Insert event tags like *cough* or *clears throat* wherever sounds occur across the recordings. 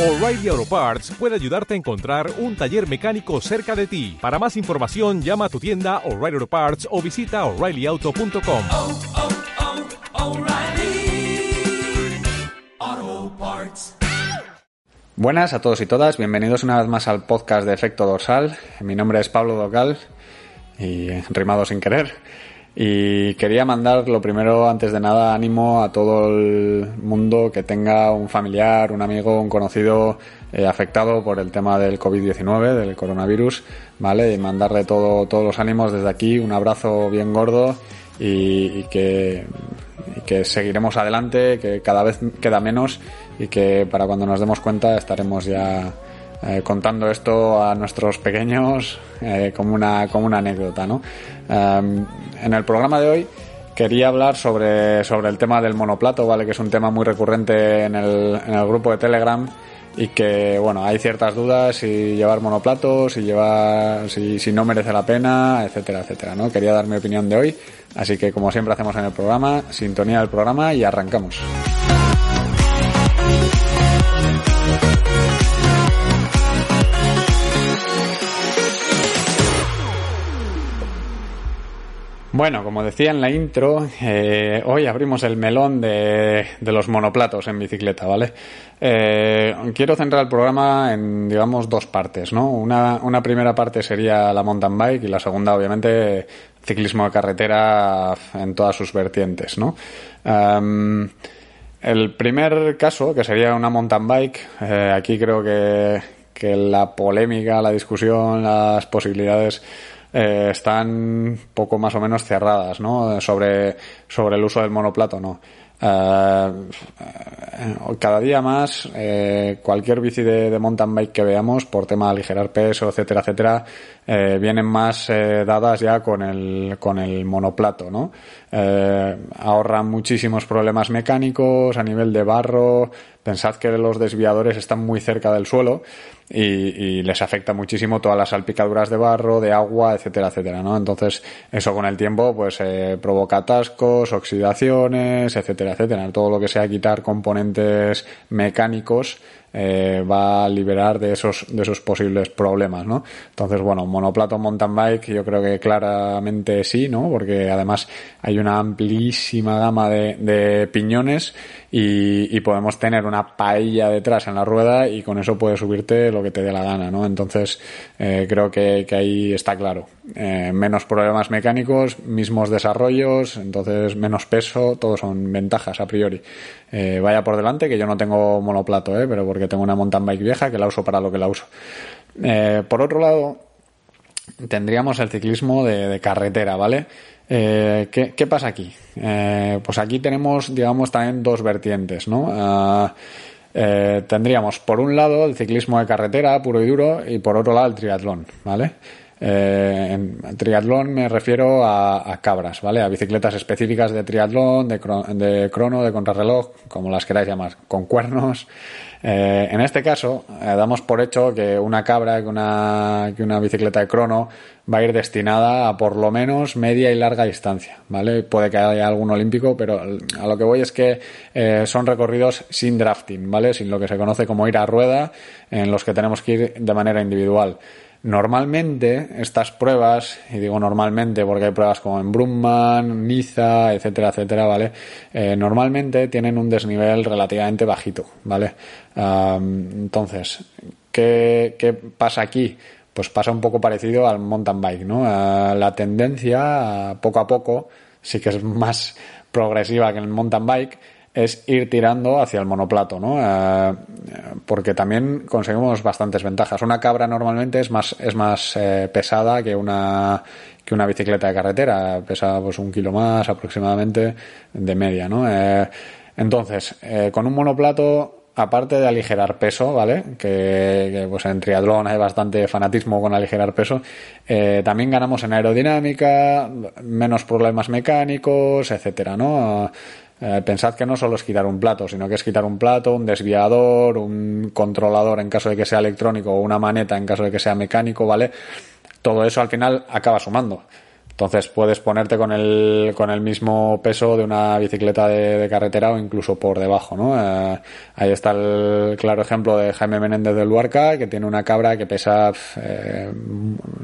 O'Reilly Auto Parts puede ayudarte a encontrar un taller mecánico cerca de ti. Para más información, llama a tu tienda O'Reilly Auto Parts o visita oreillyauto.com. oh, oh, O'Reilly Auto Parts. Buenas a todos y todas, bienvenidos una vez más al podcast de Efecto Dorsal. Mi nombre es Pablo Docal y rimado sin querer. Y quería mandar lo primero, antes de nada, ánimo a todo el mundo que tenga un familiar, un amigo, un conocido eh, afectado por el tema del COVID-19, del coronavirus, ¿vale? Y mandarle todo, todos los ánimos desde aquí, un abrazo bien gordo y, que, que seguiremos adelante, que cada vez queda menos y que para cuando nos demos cuenta estaremos ya eh, contando esto a nuestros pequeños eh, como, una, como una anécdota. ¿no? Um, en el programa de hoy quería hablar sobre, sobre el tema del monoplato, ¿vale? que es un tema muy recurrente en el, en el grupo de Telegram y que bueno hay ciertas dudas si llevar monoplatos si llevar si, si no merece la pena etcétera etcétera no quería dar mi opinión de hoy así que como siempre hacemos en el programa sintonía del programa y arrancamos Bueno, como decía en la intro, eh, hoy abrimos el melón de, de, los monoplatos en bicicleta, ¿vale? Eh, quiero centrar el programa en, digamos, dos partes, ¿no? Una, una primera parte sería la mountain bike y la segunda, obviamente, ciclismo de carretera en todas sus vertientes, ¿no? Um, el primer caso, que sería una mountain bike, eh, aquí creo que, que la polémica, la discusión, las posibilidades eh, están poco más o menos cerradas, ¿no? Sobre, sobre el uso del monoplato, ¿no? Uh, cada día más eh, cualquier bici de, mountain bike que veamos por tema de aligerar peso etcétera etcétera eh, vienen más eh, dadas ya con el con el monoplato no ahorran muchísimos problemas mecánicos a nivel de barro pensad que los desviadores están muy cerca del suelo y, y, les afecta muchísimo todas las salpicaduras de barro, de agua, etcétera, etcétera, ¿no? Entonces, eso con el tiempo, pues, eh, provoca atascos, oxidaciones, etcétera, etcétera. Todo lo que sea quitar componentes mecánicos, eh, va a liberar de esos, de esos posibles problemas, ¿no? Entonces, bueno, monoplato mountain bike yo creo que claramente sí, ¿no? Porque además hay una amplísima gama de, de piñones y, y, podemos tener una paella detrás en la rueda y con eso puedes subirte lo que te dé la gana, ¿no? Entonces, eh, creo que, que, ahí está claro. Eh, menos problemas mecánicos, mismos desarrollos, entonces menos peso, todo son ventajas a priori. Eh, vaya por delante que yo no tengo monoplato, ¿eh? Pero porque tengo una mountain bike vieja que la uso para lo que la uso. Eh, por otro lado, tendríamos el ciclismo de, carretera, ¿vale? Eh, ¿qué, ¿qué, pasa aquí? Eh, pues aquí tenemos, digamos, también dos vertientes, ¿no? Eh, tendríamos, por un lado, el ciclismo de carretera puro y duro y por otro lado el triatlón, ¿vale? Eh, en triatlón me refiero a, cabras, ¿vale? A bicicletas específicas de triatlón, de, de crono, de contrarreloj, como las queráis llamar, con cuernos. Eh, en este caso, eh, damos por hecho que una cabra, que una, que una bicicleta de crono va a ir destinada a por lo menos media y larga distancia, ¿vale? Puede que haya algún olímpico, pero a lo que voy es que eh, son recorridos sin drafting, ¿vale? Sin lo que se conoce como ir a rueda, en los que tenemos que ir de manera individual. Normalmente estas pruebas, y digo normalmente porque hay pruebas como en Brumman, Niza, etcétera, etcétera, ¿vale? Eh, normalmente tienen un desnivel relativamente bajito, ¿vale? Um, entonces, ¿qué, ¿qué, pasa aquí? Pues pasa un poco parecido al mountain bike, ¿no? La tendencia, poco a poco, sí que es más progresiva que en el mountain bike, es ir tirando hacia el monoplato, ¿no? Eh, porque también conseguimos bastantes ventajas. Una cabra normalmente es más, es más eh, pesada que una, que una bicicleta de carretera. Pesa pues un kilo más aproximadamente de media, ¿no? Eh, entonces, con un monoplato aparte de aligerar peso, ¿vale? Que, que, pues en triatlón hay bastante fanatismo con aligerar peso, eh, también ganamos en aerodinámica, menos problemas mecánicos, etcétera, ¿no? Eh, pensad que no solo es quitar un plato, sino que es quitar un plato, un desviador, un controlador en caso de que sea electrónico o una maneta en caso de que sea mecánico, ¿vale? Todo eso al final acaba sumando. Entonces puedes ponerte con el, con el mismo peso de una bicicleta de, carretera o incluso por debajo, ¿no? Eh, ahí está el claro ejemplo de Jaime Menéndez del Luarca, que tiene una cabra que pesa, eh,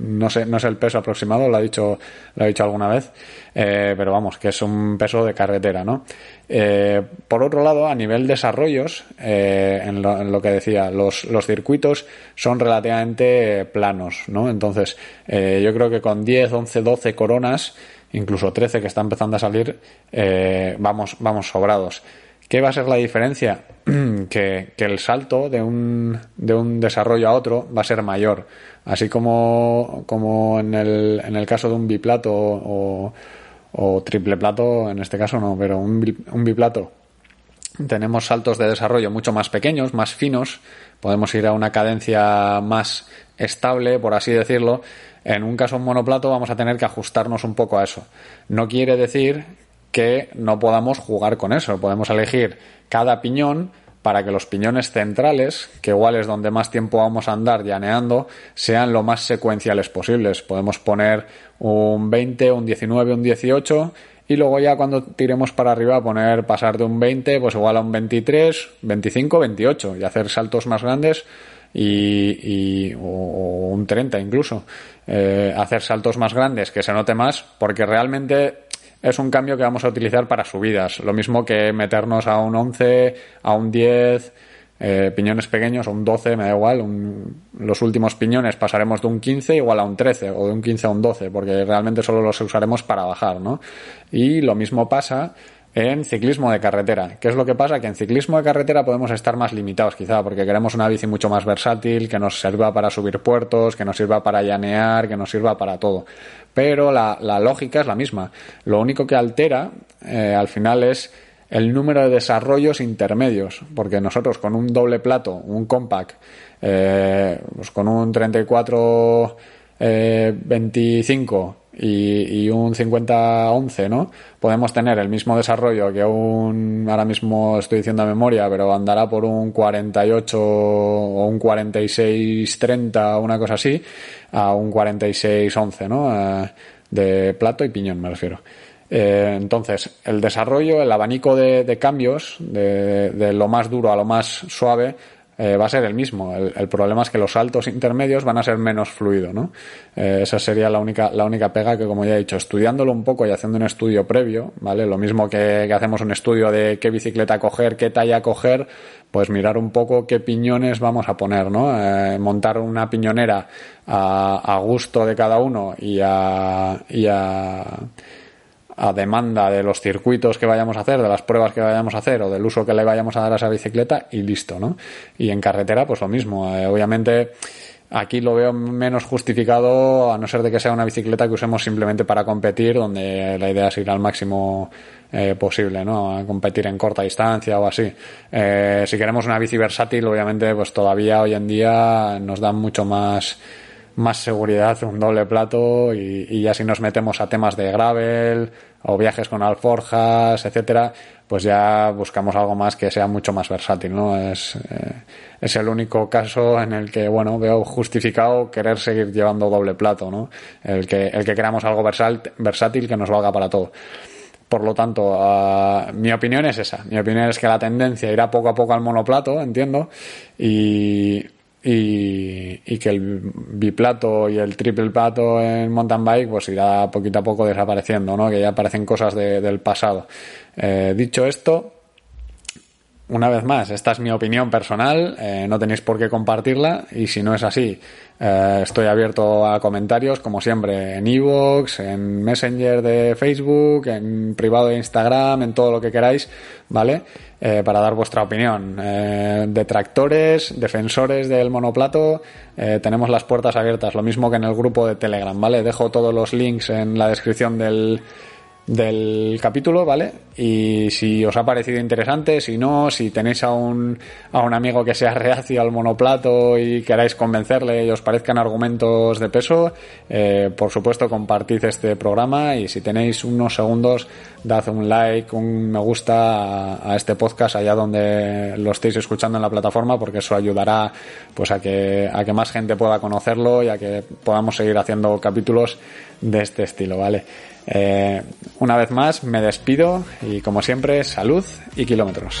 no sé, no sé el peso aproximado, lo ha dicho, lo ha dicho alguna vez, eh, pero vamos, que es un peso de carretera, ¿no? por otro lado, a nivel desarrollos, en lo, en, lo, que decía, los, los circuitos son relativamente planos, ¿no? Entonces, yo creo que con 10, 11, 12 coronas, incluso 13 que está empezando a salir, eh, vamos, vamos sobrados. ¿Qué va a ser la diferencia? *clears throat* que, el salto de un, de un desarrollo a otro va a ser mayor. Así como, como en, el, en el caso de un biplato o, o triple plato, en este caso no, pero un, un biplato tenemos saltos de desarrollo mucho más pequeños, más finos, podemos ir a una cadencia más estable, por así decirlo, en un caso monoplato vamos a tener que ajustarnos un poco a eso. No quiere decir que no podamos jugar con eso. Podemos elegir cada piñón para que los piñones centrales, que igual es donde más tiempo vamos a andar llaneando, sean lo más secuenciales posibles. Podemos poner un 20, un 19, un 18 y luego ya cuando tiremos para arriba poner pasar de un 20 pues igual a un 23, 25, 28 y hacer saltos más grandes y, o, un 30 incluso. Eh, hacer saltos más grandes, que se note más, porque realmente es un cambio que vamos a utilizar para subidas. Lo mismo que meternos a un 11, a un 10, eh, piñones pequeños, un 12, me da igual. los últimos piñones pasaremos de un 15 igual a un 13 o de un 15 a un 12, porque realmente solo los usaremos para bajar, ¿no? Y lo mismo pasa en ciclismo de carretera. ¿Qué es lo que pasa? Que en ciclismo de carretera podemos estar más limitados quizá porque queremos una bici mucho más versátil, que nos sirva para subir puertos, que nos sirva para llanear, que nos sirva para todo. Pero la, lógica es la misma. Lo único que altera eh, al final es el número de desarrollos intermedios, porque nosotros con un doble plato, un compact, eh, pues con un 34 25 y, un 50-11, ¿no? Podemos tener el mismo desarrollo que un, ahora mismo estoy diciendo a memoria, pero andará por un 48 o un 46-30, una cosa así, a un 46-11, ¿no? Eh, de plato y piñón, me refiero. Eh, entonces, el desarrollo, el abanico de, cambios, de, lo más duro a lo más suave, eh, va a ser el mismo. El, problema es que los saltos intermedios van a ser menos fluidos, ¿no? Eh, esa sería la única, la única pega que, como ya he dicho, estudiándolo un poco y haciendo un estudio previo, ¿vale? Lo mismo que, hacemos un estudio de qué bicicleta coger, qué talla coger, pues mirar un poco qué piñones vamos a poner, ¿no? Eh, montar una piñonera a, a, gusto de cada uno y a, y a a demanda de los circuitos que vayamos a hacer, de las pruebas que vayamos a hacer o del uso que le vayamos a dar a esa bicicleta y listo, ¿no? Y en carretera, pues lo mismo. Eh, obviamente, aquí lo veo menos justificado a no ser de que sea una bicicleta que usemos simplemente para competir, donde la idea es ir al máximo eh, posible, ¿no? A competir en corta distancia o así. Eh, si queremos una bici versátil, obviamente, pues todavía hoy en día nos dan mucho más más seguridad, un doble plato y, ya si nos metemos a temas de gravel o viajes con alforjas, etcétera, pues ya buscamos algo más que sea mucho más versátil, ¿no? Es, eh, es el único caso en el que, bueno, veo justificado querer seguir llevando doble plato, ¿no? El que, el que queramos algo versátil que nos valga para todo. Por lo tanto, ah, mi opinión es esa. Mi opinión es que la tendencia irá poco a poco al monoplato, entiendo, y y, que el biplato y el triple plato en mountain bike pues irá poquito a poco desapareciendo, ¿no? Que ya aparecen cosas del pasado. Eh, dicho esto, una vez más, esta es mi opinión personal, eh, no tenéis por qué compartirla y si no es así, eh, estoy abierto a comentarios como siempre en Evox, en Messenger de Facebook, en privado de Instagram, en todo lo que queráis, ¿vale? Eh, para dar vuestra opinión. detractores, defensores del monoplato, tenemos las puertas abiertas, lo mismo que en el grupo de Telegram, ¿vale? Dejo todos los links en la descripción del del capítulo, ¿vale? Y si os ha parecido interesante, si no, si tenéis a un, a un amigo que sea *laughs* reacio al monoplato y queráis convencerle y os parezcan argumentos de peso, eh, por supuesto compartid este programa y si tenéis unos segundos, dad un like, un me gusta a, a este podcast allá donde lo estéis escuchando en la plataforma porque eso ayudará pues a que, a que más gente pueda conocerlo y a que podamos seguir haciendo capítulos de este estilo, ¿vale? Eh, una vez más me despido y como siempre salud y kilómetros.